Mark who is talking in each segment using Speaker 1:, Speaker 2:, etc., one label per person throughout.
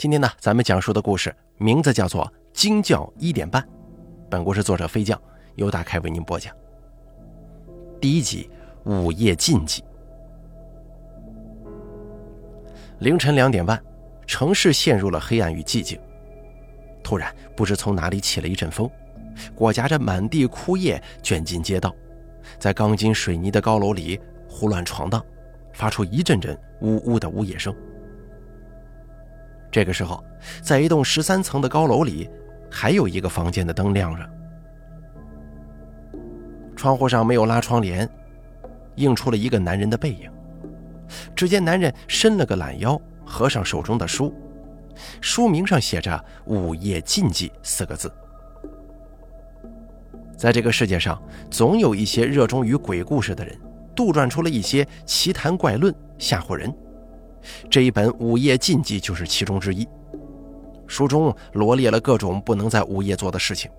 Speaker 1: 今天呢，咱们讲述的故事名字叫做《惊叫一点半》。本故事作者飞将由大开为您播讲。第一集：午夜禁忌。凌晨两点半，城市陷入了黑暗与寂静。突然，不知从哪里起了一阵风，裹挟着满地枯叶卷进街道，在钢筋水泥的高楼里胡乱闯荡，发出一阵阵呜呜的呜咽声。这个时候，在一栋十三层的高楼里，还有一个房间的灯亮着，窗户上没有拉窗帘，映出了一个男人的背影。只见男人伸了个懒腰，合上手中的书，书名上写着“午夜禁忌”四个字。在这个世界上，总有一些热衷于鬼故事的人，杜撰出了一些奇谈怪论，吓唬人。这一本《午夜禁忌》就是其中之一。书中罗列了各种不能在午夜做的事情，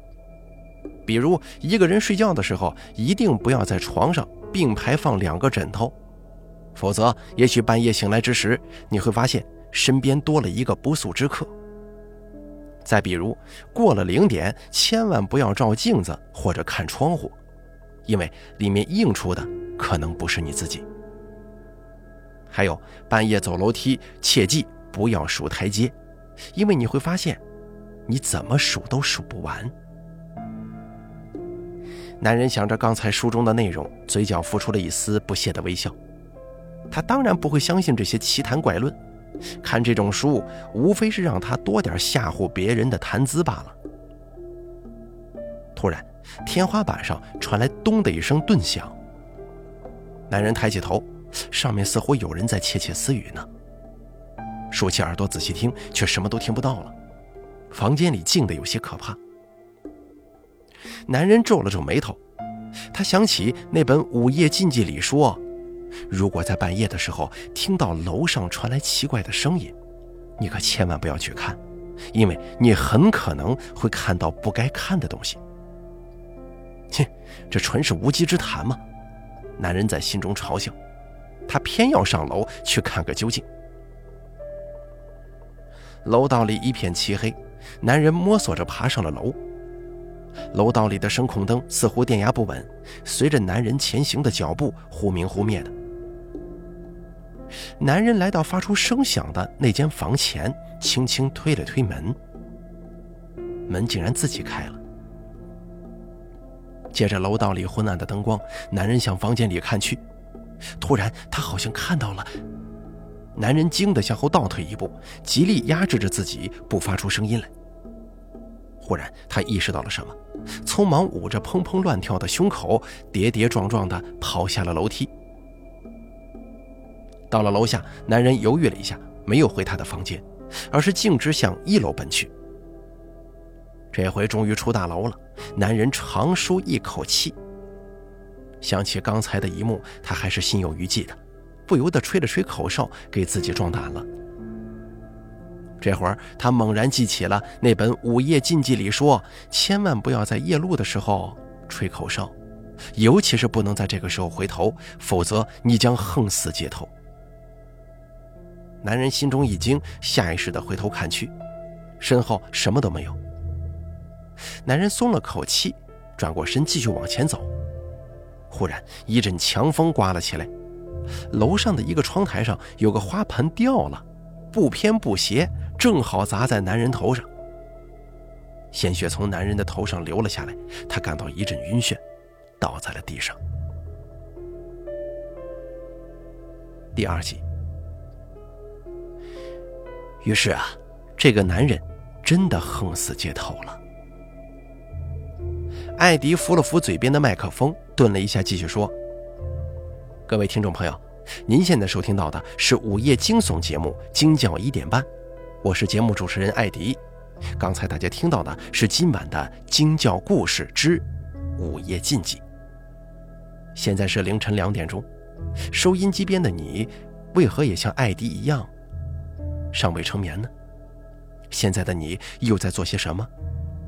Speaker 1: 比如一个人睡觉的时候，一定不要在床上并排放两个枕头，否则也许半夜醒来之时，你会发现身边多了一个不速之客。再比如，过了零点，千万不要照镜子或者看窗户，因为里面映出的可能不是你自己。还有半夜走楼梯，切记不要数台阶，因为你会发现，你怎么数都数不完。男人想着刚才书中的内容，嘴角浮出了一丝不屑的微笑。他当然不会相信这些奇谈怪论，看这种书无非是让他多点吓唬别人的谈资罢了。突然，天花板上传来“咚”的一声顿响。男人抬起头。上面似乎有人在窃窃私语呢。竖起耳朵仔细听，却什么都听不到了。房间里静得有些可怕。男人皱了皱眉头，他想起那本《午夜禁忌》里说，如果在半夜的时候听到楼上传来奇怪的声音，你可千万不要去看，因为你很可能会看到不该看的东西。切，这纯是无稽之谈嘛！男人在心中嘲笑。他偏要上楼去看个究竟。楼道里一片漆黑，男人摸索着爬上了楼。楼道里的声控灯似乎电压不稳，随着男人前行的脚步忽明忽灭的。男人来到发出声响的那间房前，轻轻推了推门，门竟然自己开了。借着楼道里昏暗的灯光，男人向房间里看去。突然，他好像看到了。男人惊得向后倒退一步，极力压制着自己不发出声音来。忽然，他意识到了什么，匆忙捂着砰砰乱跳的胸口，跌跌撞撞地跑下了楼梯。到了楼下，男人犹豫了一下，没有回他的房间，而是径直向一楼奔去。这回终于出大楼了，男人长舒一口气。想起刚才的一幕，他还是心有余悸的，不由得吹了吹口哨，给自己壮胆了。这会儿，他猛然记起了那本《午夜禁忌》里说，千万不要在夜路的时候吹口哨，尤其是不能在这个时候回头，否则你将横死街头。男人心中一惊，下意识地回头看去，身后什么都没有。男人松了口气，转过身继续往前走。忽然一阵强风刮了起来，楼上的一个窗台上有个花盆掉了，不偏不斜，正好砸在男人头上。鲜血从男人的头上流了下来，他感到一阵晕眩，倒在了地上。第二集。于是啊，这个男人真的横死街头了。艾迪扶了扶嘴边的麦克风，顿了一下，继续说：“各位听众朋友，您现在收听到的是午夜惊悚节目《惊叫一点半》，我是节目主持人艾迪。刚才大家听到的是今晚的惊叫故事之午夜禁忌。现在是凌晨两点钟，收音机边的你，为何也像艾迪一样尚未成眠呢？现在的你又在做些什么？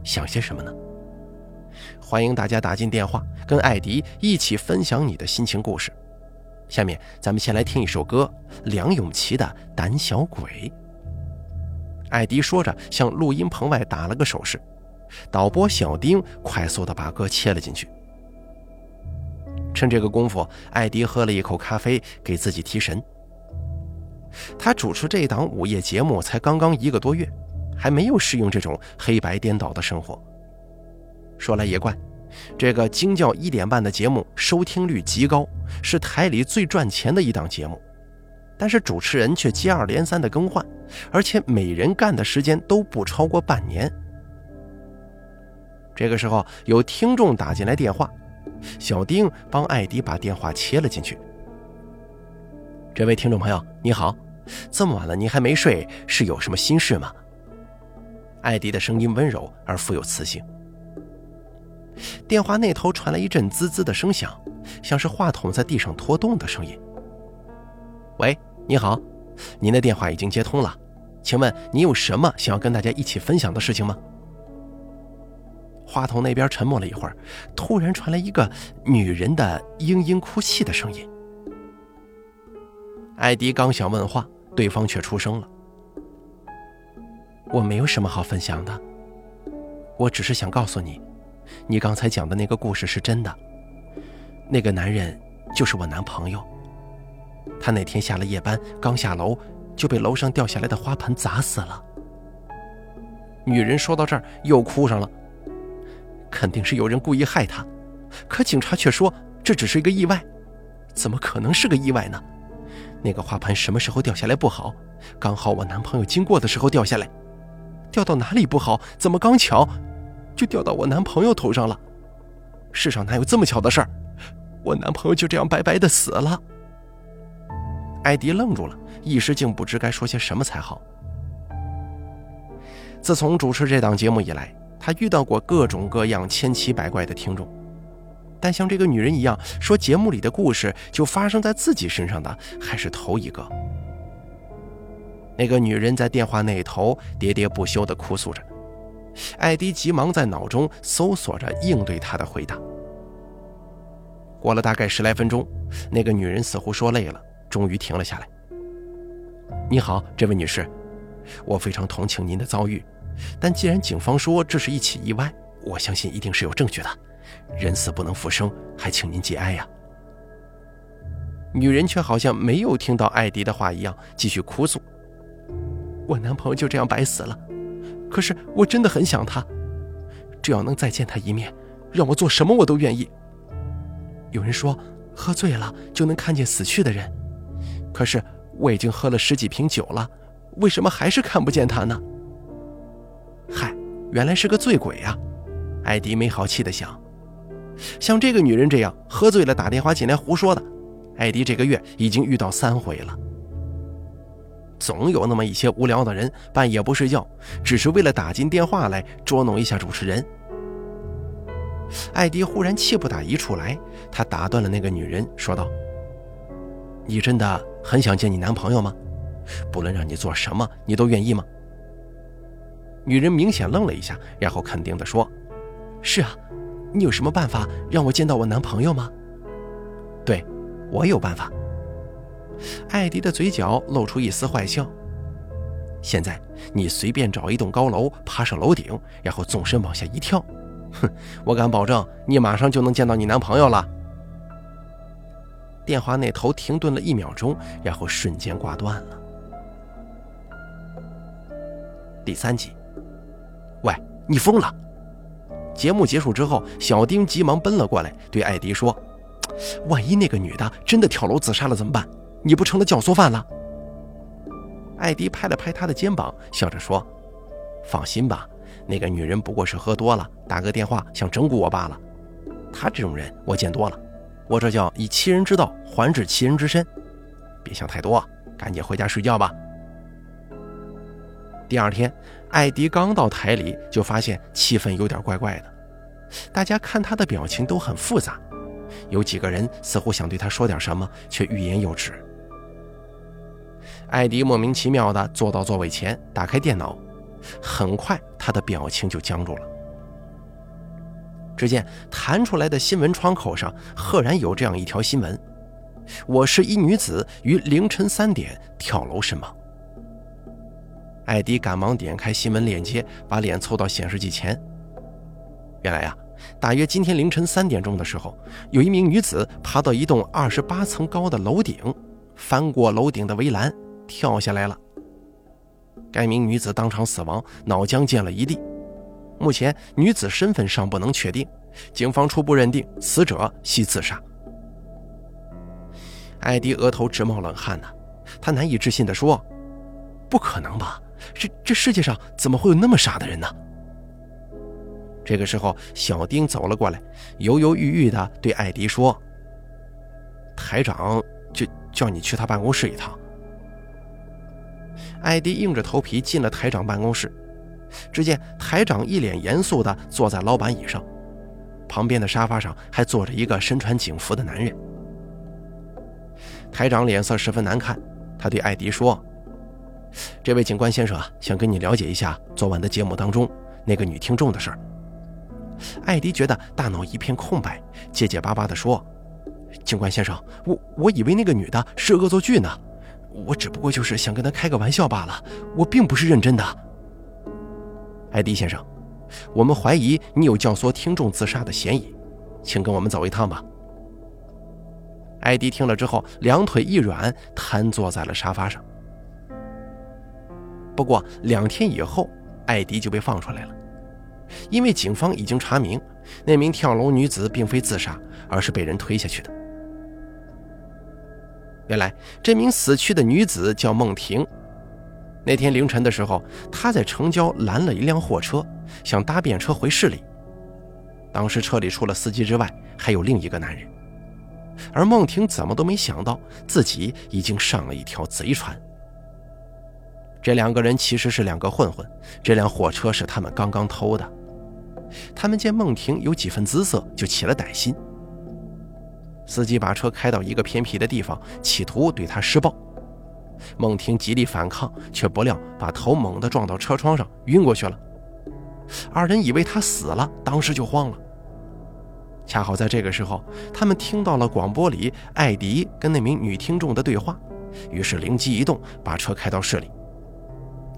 Speaker 1: 想些什么呢？”欢迎大家打进电话，跟艾迪一起分享你的心情故事。下面咱们先来听一首歌，梁咏琪的《胆小鬼》。艾迪说着，向录音棚外打了个手势。导播小丁快速地把歌切了进去。趁这个功夫，艾迪喝了一口咖啡，给自己提神。他主持这档午夜节目才刚刚一个多月，还没有适应这种黑白颠倒的生活。说来也怪，这个惊叫一点半的节目收听率极高，是台里最赚钱的一档节目，但是主持人却接二连三的更换，而且每人干的时间都不超过半年。这个时候有听众打进来电话，小丁帮艾迪把电话切了进去。这位听众朋友，你好，这么晚了您还没睡，是有什么心事吗？艾迪的声音温柔而富有磁性。电话那头传来一阵滋滋的声响，像是话筒在地上拖动的声音。喂，你好，您的电话已经接通了，请问您有什么想要跟大家一起分享的事情吗？话筒那边沉默了一会儿，突然传来一个女人的嘤嘤哭泣的声音。艾迪刚想问话，对方却出声了：“我没有什么好分享的，我只是想告诉你，你刚才讲的那个故事是真的。那个男人就是我男朋友，他那天下了夜班，刚下楼就被楼上掉下来的花盆砸死了。”女人说到这儿又哭上了。肯定是有人故意害他，可警察却说这只是一个意外，怎么可能是个意外呢？那个花盆什么时候掉下来不好，刚好我男朋友经过的时候掉下来，掉到哪里不好？怎么刚巧就掉到我男朋友头上了？世上哪有这么巧的事儿？我男朋友就这样白白的死了。艾迪愣住了，一时竟不知该说些什么才好。自从主持这档节目以来。他遇到过各种各样千奇百怪的听众，但像这个女人一样说节目里的故事就发生在自己身上的还是头一个。那个女人在电话那头喋喋不休地哭诉着，艾迪急忙在脑中搜索着应对她的回答。过了大概十来分钟，那个女人似乎说累了，终于停了下来。“你好，这位女士，我非常同情您的遭遇。”但既然警方说这是一起意外，我相信一定是有证据的。人死不能复生，还请您节哀呀。女人却好像没有听到艾迪的话一样，继续哭诉：“我男朋友就这样白死了，可是我真的很想他，只要能再见他一面，让我做什么我都愿意。有人说喝醉了就能看见死去的人，可是我已经喝了十几瓶酒了，为什么还是看不见他呢？”嗨，原来是个醉鬼呀！艾迪没好气地想。像这个女人这样喝醉了打电话进来胡说的，艾迪这个月已经遇到三回了。总有那么一些无聊的人半夜不睡觉，只是为了打进电话来捉弄一下主持人。艾迪忽然气不打一处来，他打断了那个女人，说道：“你真的很想见你男朋友吗？不论让你做什么，你都愿意吗？”女人明显愣了一下，然后肯定地说：“是啊，你有什么办法让我见到我男朋友吗？”“对，我有办法。”艾迪的嘴角露出一丝坏笑。“现在你随便找一栋高楼，爬上楼顶，然后纵身往下一跳，哼，我敢保证你马上就能见到你男朋友了。”电话那头停顿了一秒钟，然后瞬间挂断了。第三集。喂，你疯了！节目结束之后，小丁急忙奔了过来，对艾迪说：“万一那个女的真的跳楼自杀了怎么办？你不成了教唆犯了？”艾迪拍了拍他的肩膀，笑着说：“放心吧，那个女人不过是喝多了，打个电话想整蛊我罢了。她这种人我见多了，我这叫以其人之道还治其人之身。别想太多，赶紧回家睡觉吧。”第二天。艾迪刚到台里，就发现气氛有点怪怪的，大家看他的表情都很复杂，有几个人似乎想对他说点什么，却欲言又止。艾迪莫名其妙地坐到座位前，打开电脑，很快他的表情就僵住了。只见弹出来的新闻窗口上，赫然有这样一条新闻：“我市一女子于凌晨三点跳楼身亡。”艾迪赶忙点开新闻链接，把脸凑到显示器前。原来呀，大约今天凌晨三点钟的时候，有一名女子爬到一栋二十八层高的楼顶，翻过楼顶的围栏，跳下来了。该名女子当场死亡，脑浆溅了一地。目前女子身份尚不能确定，警方初步认定死者系自杀。艾迪额头直冒冷汗呢，他难以置信地说：“不可能吧？这这世界上怎么会有那么傻的人呢？”这个时候，小丁走了过来，犹犹豫豫地对艾迪说：“台长就叫你去他办公室一趟。”艾迪硬着头皮进了台长办公室，只见台长一脸严肃地坐在老板椅上，旁边的沙发上还坐着一个身穿警服的男人。台长脸色十分难看，他对艾迪说：“这位警官先生啊，想跟你了解一下昨晚的节目当中那个女听众的事儿。”艾迪觉得大脑一片空白，结结巴巴地说：“警官先生，我我以为那个女的是恶作剧呢。”我只不过就是想跟他开个玩笑罢了，我并不是认真的。艾迪先生，我们怀疑你有教唆听众自杀的嫌疑，请跟我们走一趟吧。艾迪听了之后，两腿一软，瘫坐在了沙发上。不过两天以后，艾迪就被放出来了，因为警方已经查明，那名跳楼女子并非自杀，而是被人推下去的。原来这名死去的女子叫孟婷。那天凌晨的时候，她在城郊拦了一辆货车，想搭便车回市里。当时车里除了司机之外，还有另一个男人。而孟婷怎么都没想到，自己已经上了一条贼船。这两个人其实是两个混混，这辆货车是他们刚刚偷的。他们见孟婷有几分姿色，就起了歹心。司机把车开到一个偏僻的地方，企图对他施暴。孟婷极力反抗，却不料把头猛地撞到车窗上，晕过去了。二人以为他死了，当时就慌了。恰好在这个时候，他们听到了广播里艾迪跟那名女听众的对话，于是灵机一动，把车开到市里。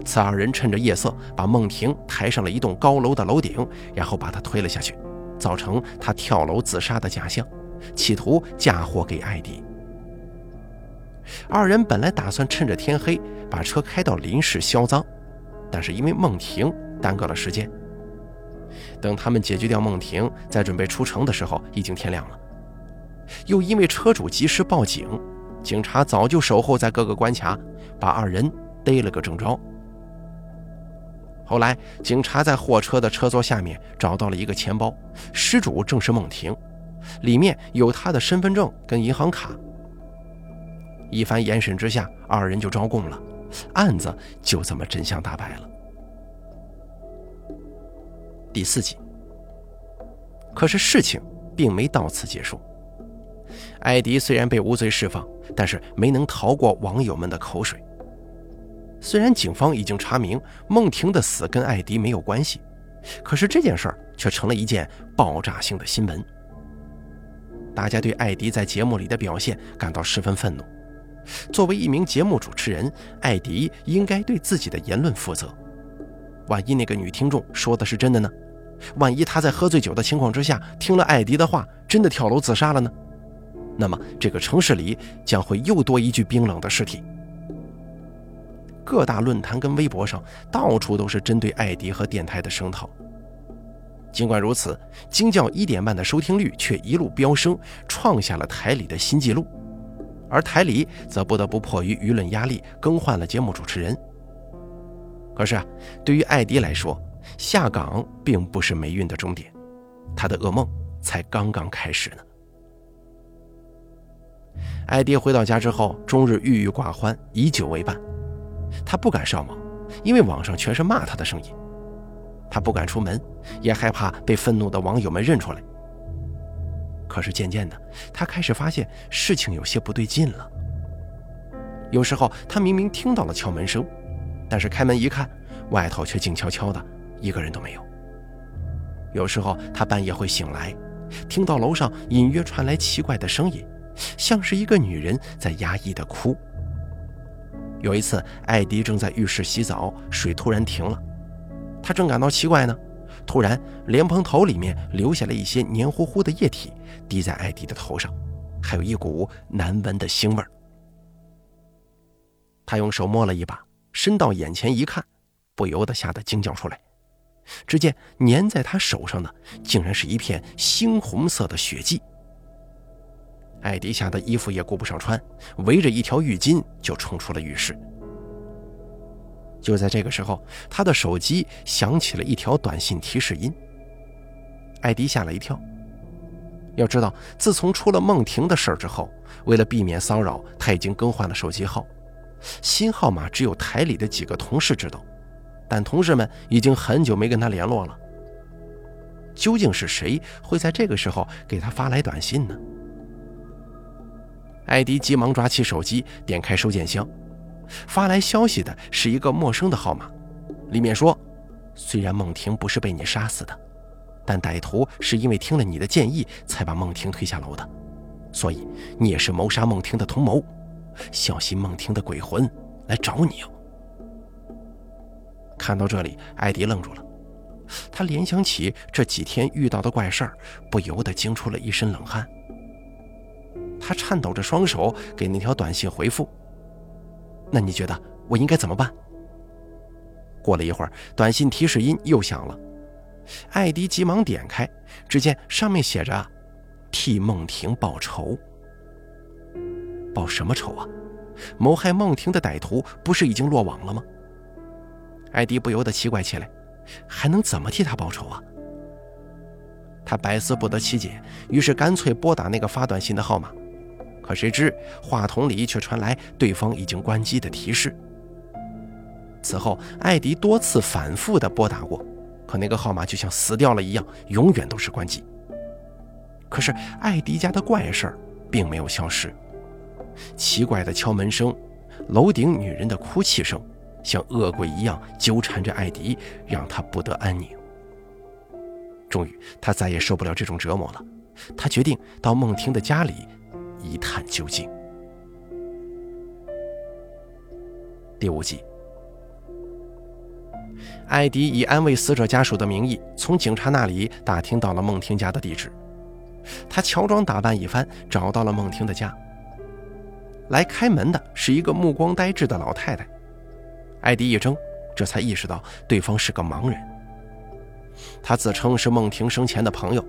Speaker 1: 此二人趁着夜色，把孟婷抬上了一栋高楼的楼顶，然后把她推了下去，造成她跳楼自杀的假象。企图嫁祸给艾迪。二人本来打算趁着天黑把车开到林市销赃，但是因为孟婷耽搁了时间。等他们解决掉孟婷，在准备出城的时候，已经天亮了。又因为车主及时报警，警察早就守候在各个关卡，把二人逮了个正着。后来，警察在货车的车座下面找到了一个钱包，失主正是孟婷。里面有他的身份证跟银行卡。一番严审之下，二人就招供了，案子就这么真相大白了。第四集。可是事情并没到此结束。艾迪虽然被无罪释放，但是没能逃过网友们的口水。虽然警方已经查明孟婷的死跟艾迪没有关系，可是这件事儿却成了一件爆炸性的新闻。大家对艾迪在节目里的表现感到十分愤怒。作为一名节目主持人，艾迪应该对自己的言论负责。万一那个女听众说的是真的呢？万一她在喝醉酒的情况之下听了艾迪的话，真的跳楼自杀了呢？那么这个城市里将会又多一具冰冷的尸体。各大论坛跟微博上到处都是针对艾迪和电台的声讨。尽管如此，惊叫一点半的收听率却一路飙升，创下了台里的新纪录。而台里则不得不迫于舆论压力更换了节目主持人。可是啊，对于艾迪来说，下岗并不是霉运的终点，他的噩梦才刚刚开始呢。艾迪回到家之后，终日郁郁寡欢，以酒为伴。他不敢上网，因为网上全是骂他的声音。他不敢出门，也害怕被愤怒的网友们认出来。可是渐渐的，他开始发现事情有些不对劲了。有时候他明明听到了敲门声，但是开门一看，外头却静悄悄的，一个人都没有。有时候他半夜会醒来，听到楼上隐约传来奇怪的声音，像是一个女人在压抑的哭。有一次，艾迪正在浴室洗澡，水突然停了。他正感到奇怪呢，突然莲蓬头里面留下了一些黏糊糊的液体，滴在艾迪的头上，还有一股难闻的腥味儿。他用手摸了一把，伸到眼前一看，不由得吓得惊叫出来。只见粘在他手上的，竟然是一片猩红色的血迹。艾迪吓得衣服也顾不上穿，围着一条浴巾就冲出了浴室。就在这个时候，他的手机响起了一条短信提示音。艾迪吓了一跳。要知道，自从出了梦婷的事儿之后，为了避免骚扰，他已经更换了手机号，新号码只有台里的几个同事知道。但同事们已经很久没跟他联络了。究竟是谁会在这个时候给他发来短信呢？艾迪急忙抓起手机，点开收件箱，发来消息的是一个陌生的号码，里面说：“虽然孟婷不是被你杀死的，但歹徒是因为听了你的建议才把孟婷推下楼的，所以你也是谋杀孟婷的同谋，小心孟婷的鬼魂来找你哦。”看到这里，艾迪愣住了。他联想起这几天遇到的怪事儿，不由得惊出了一身冷汗。他颤抖着双手给那条短信回复：“那你觉得我应该怎么办？”过了一会儿，短信提示音又响了。艾迪急忙点开，只见上面写着：“替梦婷报仇。”报什么仇啊？谋害梦婷的歹徒不是已经落网了吗？艾迪不由得奇怪起来，还能怎么替他报仇啊？他百思不得其解，于是干脆拨打那个发短信的号码。可谁知话筒里却传来对方已经关机的提示。此后，艾迪多次反复的拨打过，可那个号码就像死掉了一样，永远都是关机。可是艾迪家的怪事儿并没有消失，奇怪的敲门声，楼顶女人的哭泣声。像恶鬼一样纠缠着艾迪，让他不得安宁。终于，他再也受不了这种折磨了。他决定到孟婷的家里一探究竟。第五集，艾迪以安慰死者家属的名义，从警察那里打听到了孟婷家的地址。他乔装打扮一番，找到了孟婷的家。来开门的是一个目光呆滞的老太太。艾迪一怔，这才意识到对方是个盲人。他自称是孟婷生前的朋友，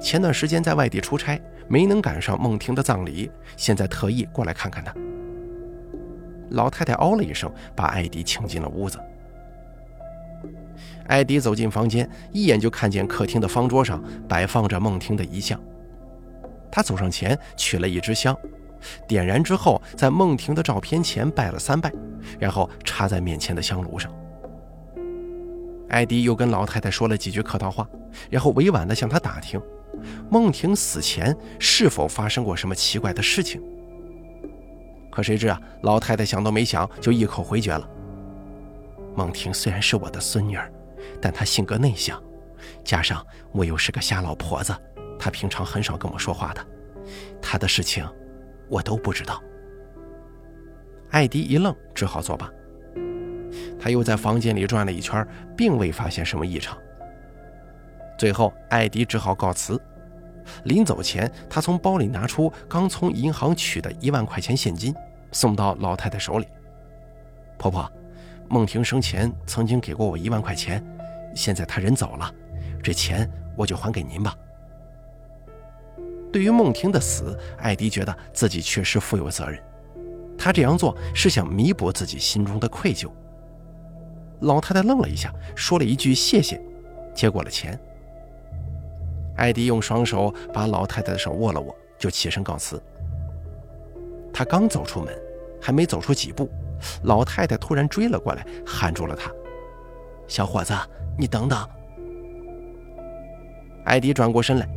Speaker 1: 前段时间在外地出差，没能赶上孟婷的葬礼，现在特意过来看看她。老太太哦了一声，把艾迪请进了屋子。艾迪走进房间，一眼就看见客厅的方桌上摆放着孟婷的遗像。他走上前，取了一支香。点燃之后，在孟婷的照片前拜了三拜，然后插在面前的香炉上。艾迪又跟老太太说了几句客套话，然后委婉地向她打听，孟婷死前是否发生过什么奇怪的事情。可谁知啊，老太太想都没想就一口回绝了。孟婷虽然是我的孙女儿，但她性格内向，加上我又是个瞎老婆子，她平常很少跟我说话的，她的事情。我都不知道。艾迪一愣，只好作罢。他又在房间里转了一圈，并未发现什么异常。最后，艾迪只好告辞。临走前，他从包里拿出刚从银行取的一万块钱现金，送到老太太手里。婆婆，孟婷生前曾经给过我一万块钱，现在她人走了，这钱我就还给您吧。对于孟婷的死，艾迪觉得自己确实负有责任。他这样做是想弥补自己心中的愧疚。老太太愣了一下，说了一句“谢谢”，接过了钱。艾迪用双手把老太太的手握了握，就起身告辞。他刚走出门，还没走出几步，老太太突然追了过来，喊住了他：“小伙子，你等等！”艾迪转过身来。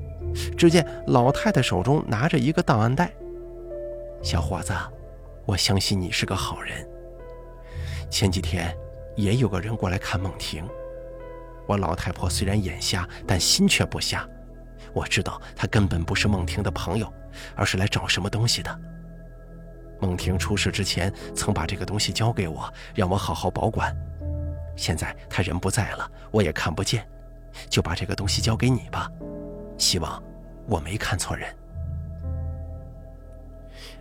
Speaker 1: 只见老太太手中拿着一个档案袋。小伙子，我相信你是个好人。前几天也有个人过来看孟婷。我老太婆虽然眼瞎，但心却不瞎。我知道他根本不是孟婷的朋友，而是来找什么东西的。孟婷出事之前曾把这个东西交给我，让我好好保管。现在他人不在了，我也看不见，就把这个东西交给你吧。希望我没看错人。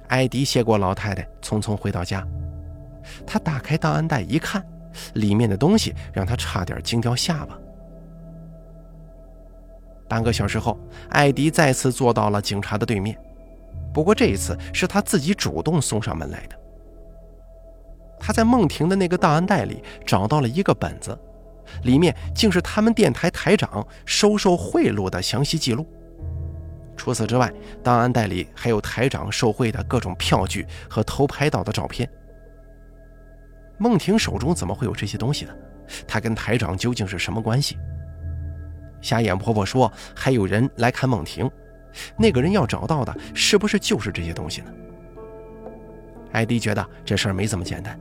Speaker 1: 艾迪谢过老太太，匆匆回到家。他打开档案袋一看，里面的东西让他差点惊掉下巴。半个小时后，艾迪再次坐到了警察的对面。不过这一次是他自己主动送上门来的。他在孟婷的那个档案袋里找到了一个本子，里面竟是他们电台台长收受贿赂的详细记录。除此之外，档案袋里还有台长受贿的各种票据和偷拍到的照片。孟婷手中怎么会有这些东西呢？她跟台长究竟是什么关系？瞎眼婆婆说还有人来看梦婷。那个人要找到的是不是就是这些东西呢？艾迪觉得这事儿没这么简单，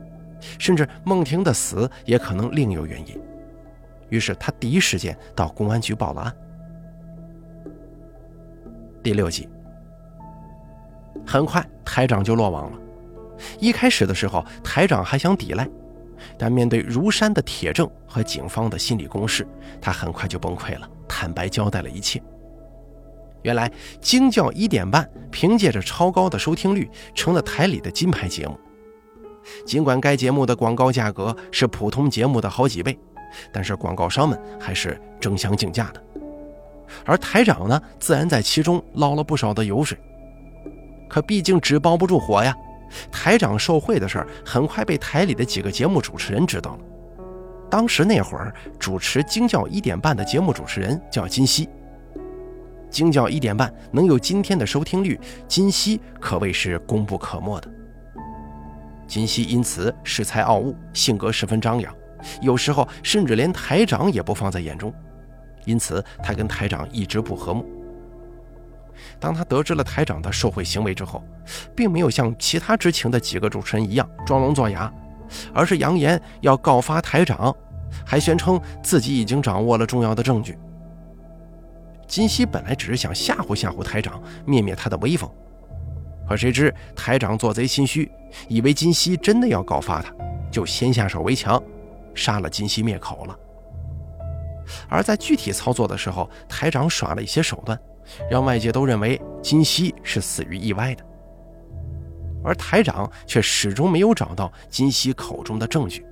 Speaker 1: 甚至梦婷的死也可能另有原因。于是他第一时间到公安局报了案。第六集，很快台长就落网了。一开始的时候，台长还想抵赖，但面对如山的铁证和警方的心理攻势，他很快就崩溃了，坦白交代了一切。原来，惊叫一点半凭借着超高的收听率，成了台里的金牌节目。尽管该节目的广告价格是普通节目的好几倍，但是广告商们还是争相竞价的。而台长呢，自然在其中捞了不少的油水。可毕竟纸包不住火呀，台长受贿的事儿很快被台里的几个节目主持人知道了。当时那会儿，主持惊叫一点半的节目主持人叫金熙。惊叫一点半能有今天的收听率，金熙可谓是功不可没的。金熙因此恃才傲物，性格十分张扬，有时候甚至连台长也不放在眼中，因此他跟台长一直不和睦。当他得知了台长的受贿行为之后，并没有像其他知情的几个主持人一样装聋作哑，而是扬言要告发台长，还宣称自己已经掌握了重要的证据。金熙本来只是想吓唬吓唬台长，灭灭他的威风，可谁知台长做贼心虚，以为金熙真的要告发他，就先下手为强，杀了金熙灭口了。而在具体操作的时候，台长耍了一些手段，让外界都认为金熙是死于意外的，而台长却始终没有找到金熙口中的证据。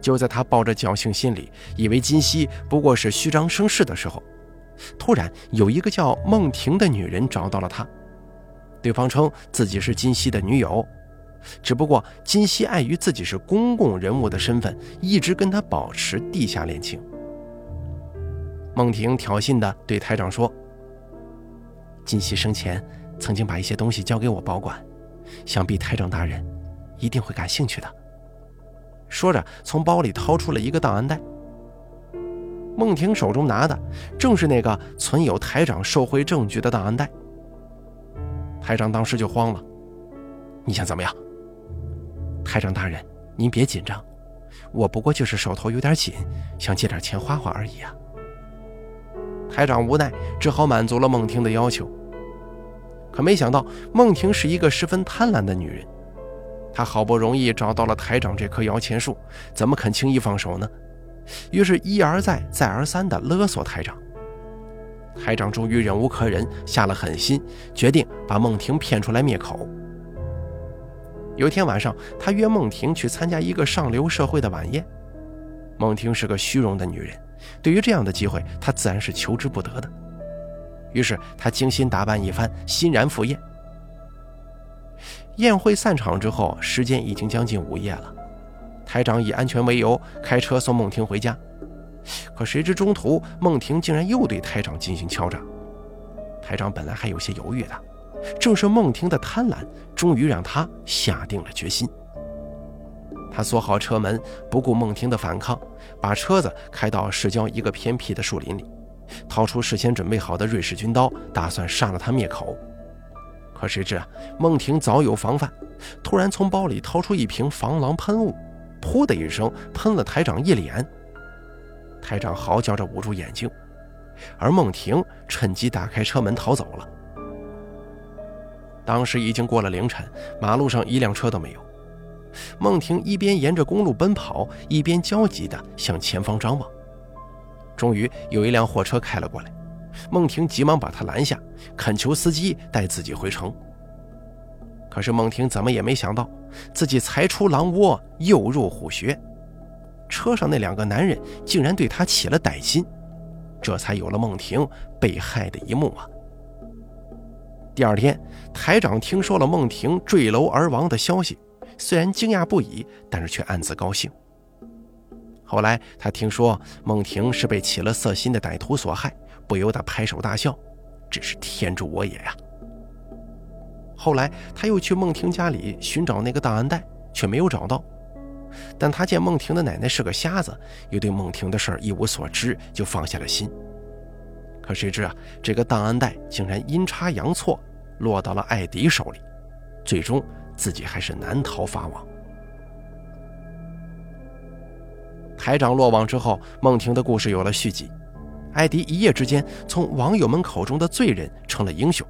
Speaker 1: 就在他抱着侥幸心理，以为金熙不过是虚张声势的时候，突然有一个叫孟婷的女人找到了他。对方称自己是金熙的女友，只不过金熙碍于自己是公共人物的身份，一直跟他保持地下恋情。孟婷挑衅地对台长说：“金熙生前曾经把一些东西交给我保管，想必台长大人一定会感兴趣的。”说着，从包里掏出了一个档案袋。孟婷手中拿的正是那个存有台长受贿证据的档案袋。台长当时就慌了：“你想怎么样？”台长大人，您别紧张，我不过就是手头有点紧，想借点钱花花而已啊。台长无奈，只好满足了孟婷的要求。可没想到，孟婷是一个十分贪婪的女人。他好不容易找到了台长这棵摇钱树，怎么肯轻易放手呢？于是，一而再、再而三地勒索台长。台长终于忍无可忍，下了狠心，决定把孟婷骗出来灭口。有一天晚上，他约孟婷去参加一个上流社会的晚宴。孟婷是个虚荣的女人，对于这样的机会，他自然是求之不得的。于是，他精心打扮一番，欣然赴宴。宴会散场之后，时间已经将近午夜了。台长以安全为由开车送孟婷回家，可谁知中途孟婷竟然又对台长进行敲诈。台长本来还有些犹豫的，正是孟婷的贪婪，终于让他下定了决心。他锁好车门，不顾孟婷的反抗，把车子开到市郊一个偏僻的树林里，掏出事先准备好的瑞士军刀，打算杀了他灭口。可谁知啊，孟婷早有防范，突然从包里掏出一瓶防狼喷雾，噗的一声喷了台长一脸。台长嚎叫着捂住眼睛，而孟婷趁机打开车门逃走了。当时已经过了凌晨，马路上一辆车都没有。孟婷一边沿着公路奔跑，一边焦急地向前方张望。终于有一辆货车开了过来，孟婷急忙把他拦下，恳求司机带自己回城。可是孟婷怎么也没想到，自己才出狼窝又入虎穴，车上那两个男人竟然对他起了歹心，这才有了孟婷被害的一幕啊！第二天，台长听说了孟婷坠楼而亡的消息，虽然惊讶不已，但是却暗自高兴。后来他听说孟婷是被起了色心的歹徒所害，不由得拍手大笑：“真是天助我也呀！”后来他又去孟婷家里寻找那个档案袋，却没有找到。但他见孟婷的奶奶是个瞎子，又对孟婷的事儿一无所知，就放下了心。可谁知啊，这个档案袋竟然阴差阳错。落到了艾迪手里，最终自己还是难逃法网。台长落网之后，孟婷的故事有了续集。艾迪一夜之间从网友们口中的罪人成了英雄。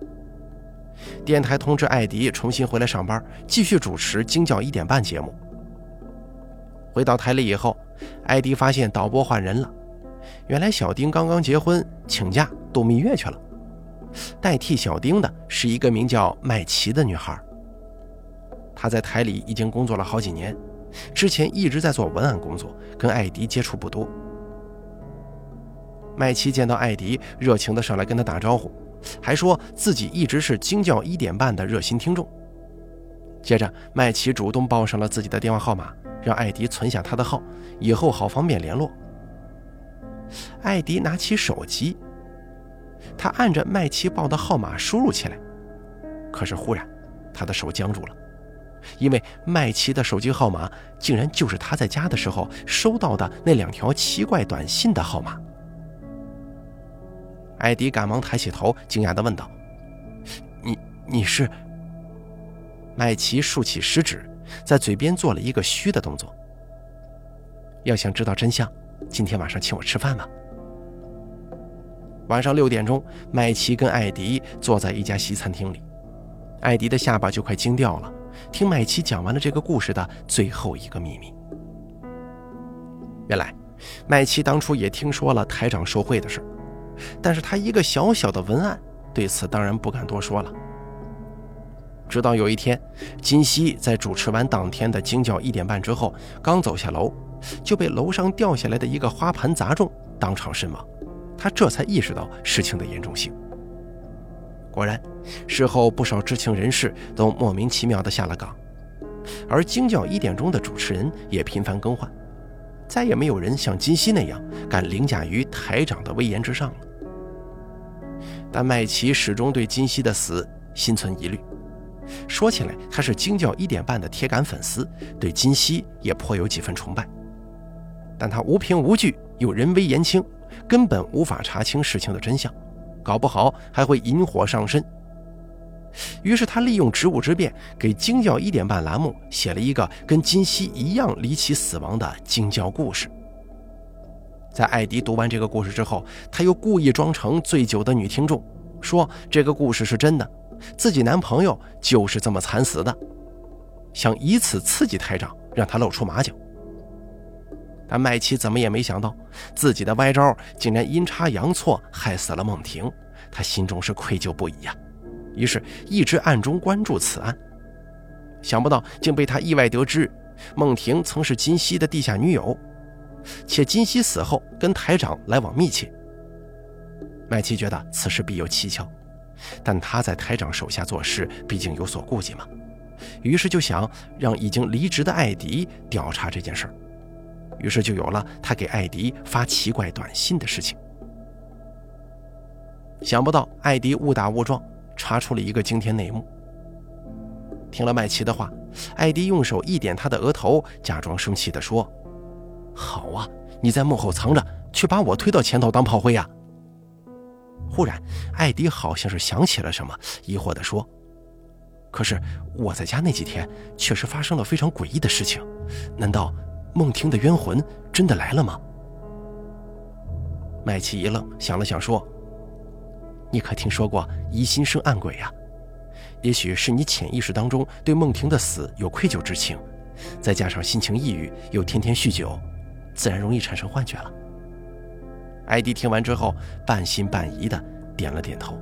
Speaker 1: 电台通知艾迪重新回来上班，继续主持《惊叫一点半》节目。回到台里以后，艾迪发现导播换人了，原来小丁刚刚结婚请假度蜜月去了。代替小丁的是一个名叫麦琪的女孩。他在台里已经工作了好几年，之前一直在做文案工作，跟艾迪接触不多。麦琪见到艾迪，热情地上来跟他打招呼，还说自己一直是惊叫一点半的热心听众。接着，麦琪主动报上了自己的电话号码，让艾迪存下他的号，以后好方便联络。艾迪拿起手机。他按着麦琪报的号码输入起来，可是忽然，他的手僵住了，因为麦琪的手机号码竟然就是他在家的时候收到的那两条奇怪短信的号码。艾迪赶忙抬起头，惊讶地问道：“你你是？”麦琪竖起食指，在嘴边做了一个嘘的动作。要想知道真相，今天晚上请我吃饭吧。晚上六点钟，麦琪跟艾迪坐在一家西餐厅里，艾迪的下巴就快惊掉了。听麦琪讲完了这个故事的最后一个秘密。原来，麦琪当初也听说了台长受贿的事，但是他一个小小的文案，对此当然不敢多说了。直到有一天，金熙在主持完当天的惊叫一点半之后，刚走下楼，就被楼上掉下来的一个花盆砸中，当场身亡。他这才意识到事情的严重性。果然，事后不少知情人士都莫名其妙地下了岗，而惊叫一点钟的主持人也频繁更换，再也没有人像金熙那样敢凌驾于台长的威严之上了。但麦琪始终对金熙的死心存疑虑。说起来，他是惊叫一点半的铁杆粉丝，对金熙也颇有几分崇拜。但他无凭无据，又人微言轻。根本无法查清事情的真相，搞不好还会引火上身。于是他利用职务之便，给《惊叫一点半》栏目写了一个跟金熙一样离奇死亡的惊叫故事。在艾迪读完这个故事之后，他又故意装成醉酒的女听众，说这个故事是真的，自己男朋友就是这么惨死的，想以此刺激台长，让他露出马脚。但麦琪怎么也没想到，自己的歪招竟然阴差阳错害死了孟婷，他心中是愧疚不已呀。于是，一直暗中关注此案。想不到，竟被他意外得知，孟婷曾是金熙的地下女友，且金熙死后跟台长来往密切。麦琪觉得此事必有蹊跷，但他在台长手下做事，毕竟有所顾忌嘛，于是就想让已经离职的艾迪调查这件事儿。于是就有了他给艾迪发奇怪短信的事情。想不到艾迪误打误撞查出了一个惊天内幕。听了麦琪的话，艾迪用手一点他的额头，假装生气地说：“好啊，你在幕后藏着，却把我推到前头当炮灰呀！”忽然，艾迪好像是想起了什么，疑惑地说：“可是我在家那几天确实发生了非常诡异的事情，难道？”孟婷的冤魂真的来了吗？麦琪一愣，想了想说：“你可听说过‘疑心生暗鬼’呀？也许是你潜意识当中对孟婷的死有愧疚之情，再加上心情抑郁，又天天酗酒，自然容易产生幻觉了。艾迪听完之后，半信半疑的点了点头。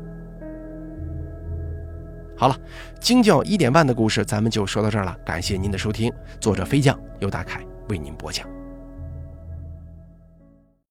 Speaker 1: 好了，惊叫一点半的故事咱们就说到这儿了，感谢您的收听，作者飞将由大凯为您播讲。